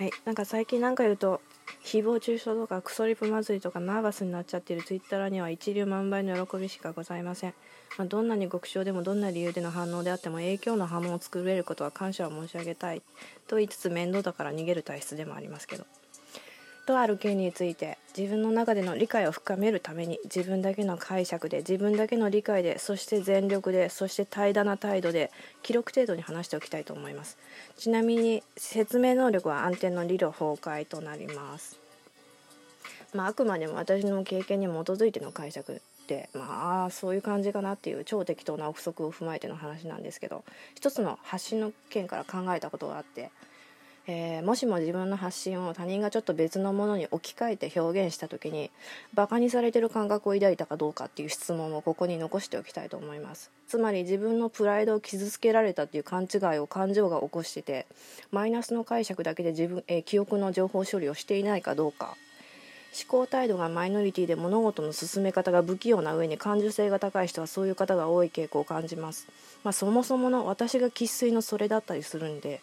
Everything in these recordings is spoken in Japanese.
はい、なんか最近なんか言うと誹謗中傷とかクソリプ祭りとかナーバスになっちゃってるツイッターには一流万倍の喜びしかございません、まあ、どんなに極小でもどんな理由での反応であっても影響の波紋を作れることは感謝を申し上げたいと言いつつ面倒だから逃げる体質でもありますけど。とある件について自分の中での理解を深めるために自分だけの解釈で自分だけの理解でそして全力でそして怠惰な態度で記録程度に話しておきたいと思います。ちなみに説明能力は暗転の理論崩壊となります。まあ、あくまでも私の経験に基づいての解釈でまあそういう感じかなっていう超適当な憶測を踏まえての話なんですけど一つの発信の件から考えたことがあってえー、もしも自分の発信を他人がちょっと別のものに置き換えて表現した時にバカにされてる感覚を抱いたかどうかっていう質問をここに残しておきたいと思います。つまり自分のプライドを傷つけられたっていう勘違いを感情が起こしててマイナスの解釈だけで自分、えー、記憶の情報処理をしていないかどうか。思考態度がマイノリティで物事の進め方が不器用な上に感受性が高い人はそういう方が多い傾向を感じます、まあ、そもそもの私が生粋のそれだったりするんで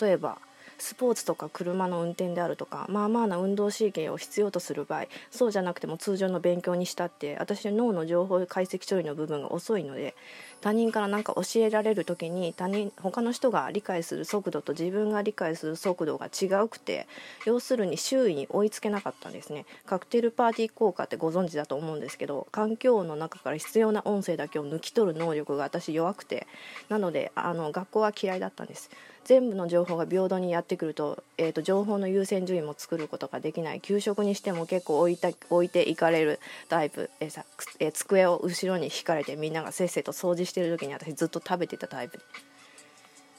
例えばスポーツとか車の運転であるとかまあまあな運動神経を必要とする場合そうじゃなくても通常の勉強にしたって私脳の情報解析処理の部分が遅いので他人から何か教えられる時に他人他の人が理解する速度と自分が理解する速度が違うくて要するに周囲に追いつけなかったんですね。カクテルパーティー効果ってご存知だと思うんですけど環境音の中から必要な音声だけを抜き取る能力が私弱くてなのであの学校は嫌いだったんです。全部の情報が平等にやってくると,、えーと、情報の優先順位も作ることができない。給食にしても結構置いた置いていかれるタイプ、えーさえー、机を後ろに引かれてみんながせっせと掃除してる時に私ずっと食べてたタイプ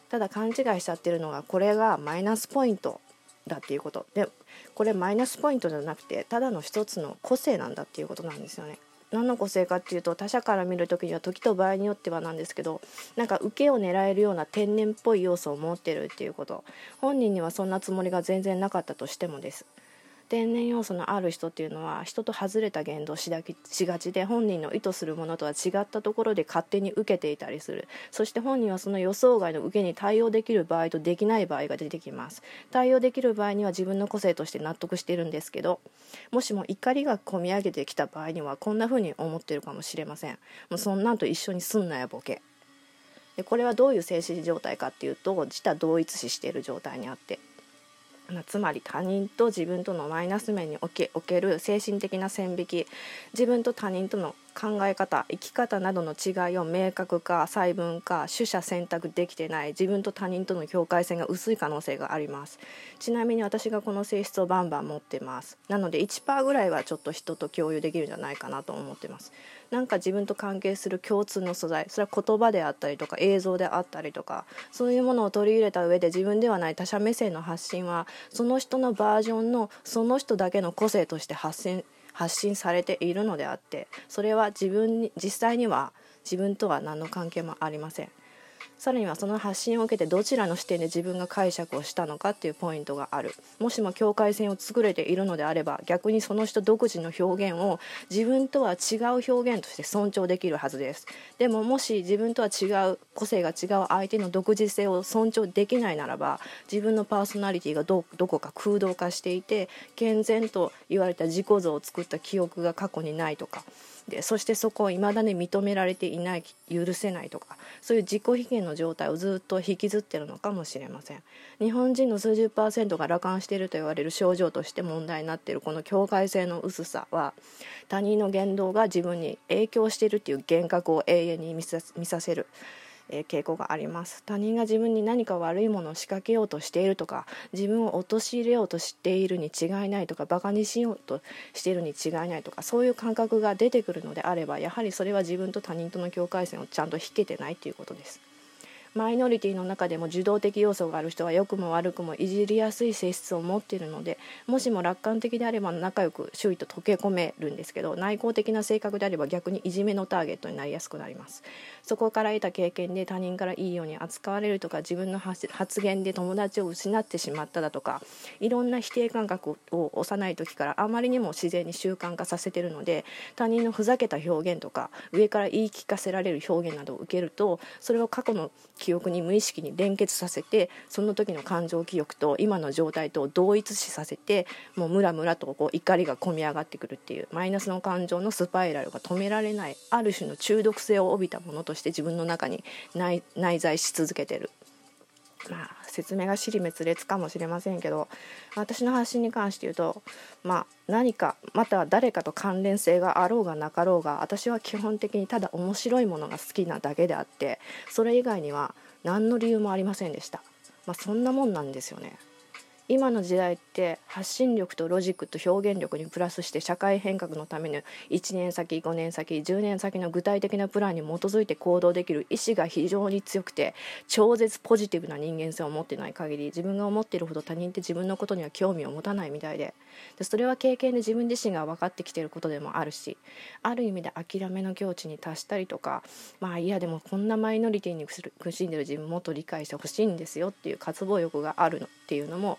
ただ勘違いしちゃってるのがこれがマイナスポイントだっていうことでこれマイナスポイントじゃなくてただの一つの個性なんだっていうことなんですよね。何の個性かっていうと他者から見る時には時と場合によってはなんですけどなんか受けを狙えるような天然っぽい要素を持ってるっていうこと本人にはそんなつもりが全然なかったとしてもです。天然要素のある人っていうのは人と外れた言動しがちで本人の意図するものとは違ったところで勝手に受けていたりする。そして本人はその予想外の受けに対応できる場合とできない場合が出てきます。対応できる場合には自分の個性として納得しているんですけどもしも怒りがこみ上げてきた場合にはこんな風に思ってるかもしれません。もうそんなんと一緒にすんなよボケ。でこれはどういう精神状態かっていうと自他同一視している状態にあって。つまり他人と自分とのマイナス面におけおける精神的な線引き自分と他人との考え方生き方などの違いを明確化細分化取捨選択できてない自分と他人との境界線が薄い可能性があります。ちなみに私がこの性質をバンバン持ってます。なので1%ぐらいはちょっと人と共有できるんじゃないかなと思ってます。なんか自分と関係する共通の素材それは言葉であったりとか映像であったりとかそういうものを取り入れた上で自分ではない他者目線の発信はその人のバージョンのその人だけの個性として発信発信されているのであってそれは自分に実際には自分とは何の関係もありません。さらにはその発信を受けてどちらの視点で自分が解釈をしたのかっていうポイントがある。もしも境界線を作れているのであれば逆にその人独自の表現を自分とは違う表現として尊重できるはずです。でももし自分とは違う個性が違う相手の独自性を尊重できないならば自分のパーソナリティがどどこか空洞化していて健全と言われた自己像を作った記憶が過去にないとか。でそしてそこを未だに認められていない許せないとかそういう自己卑下の状態をずっと引きずってるのかもしれません。日本人の数十パーセントが羅漢していると言われる症状として問題になっているこの境界性の薄さは他人の言動が自分に影響しているっていう幻覚を永遠に見させる。え傾向があります他人が自分に何か悪いものを仕掛けようとしているとか自分を陥れようとしているに違いないとかバカにしようとしているに違いないとかそういう感覚が出てくるのであればやはりそれは自分と他人との境界線をちゃんと引けてないということです。マイノリティの中でも受動的要素がある人は良くも悪くもいじりやすい性質を持っているのでもしも楽観的であれば仲良く周囲と溶け込めるんですけど内向的な性格であれば逆にいじめのターゲットになりやすくなります。そこから得た経験で他人からいいように扱われるとか自分の発言で友達を失ってしまっただとかいろんな否定感覚を幼い時からあまりにも自然に習慣化させてるので他人のふざけた表現とか上から言い聞かせられる表現などを受けるとそれを過去の記憶に無意識に連結させてその時の感情記憶と今の状態と同一視させてもうムラムラとこう怒りが込み上がってくるっていうマイナスの感情のスパイラルが止められないある種の中毒性を帯びたものとして自分の中に内在し続けてる。まあ説明が尻滅裂かもしれませんけど私の発信に関して言うとまあ何かまた誰かと関連性があろうがなかろうが私は基本的にただ面白いものが好きなだけであってそれ以外には何の理由もありませんでした。まあ、そんなもんなんですよね。今の時代って発信力とロジックと表現力にプラスして社会変革のための1年先5年先10年先の具体的なプランに基づいて行動できる意志が非常に強くて超絶ポジティブな人間性を持ってない限り自分が思っているほど他人って自分のことには興味を持たないみたいででそれは経験で自分自身が分かってきていることでもあるしある意味で諦めの境地に達したりとかまあいやでもこんなマイノリティに苦しんでる自分もっと理解してほしいんですよっていう渇望欲があるのっていうのも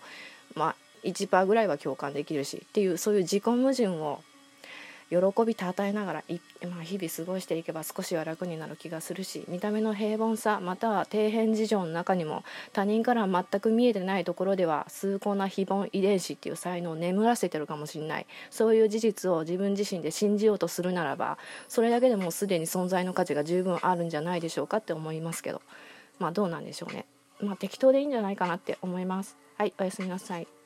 まあ1%ぐらいは共感できるしっていうそういう自己矛盾を喜びたたえながらまあ、日々過ごしていけば少しは楽になる気がするし見た目の平凡さまたは底辺事情の中にも他人から全く見えてないところでは崇高な非凡遺伝子っていう才能を眠らせてるかもしれないそういう事実を自分自身で信じようとするならばそれだけでもすでに存在の価値が十分あるんじゃないでしょうかって思いますけどまあどうなんでしょうねまあ適当でいいんじゃないかなって思います。はいおやすみなさい。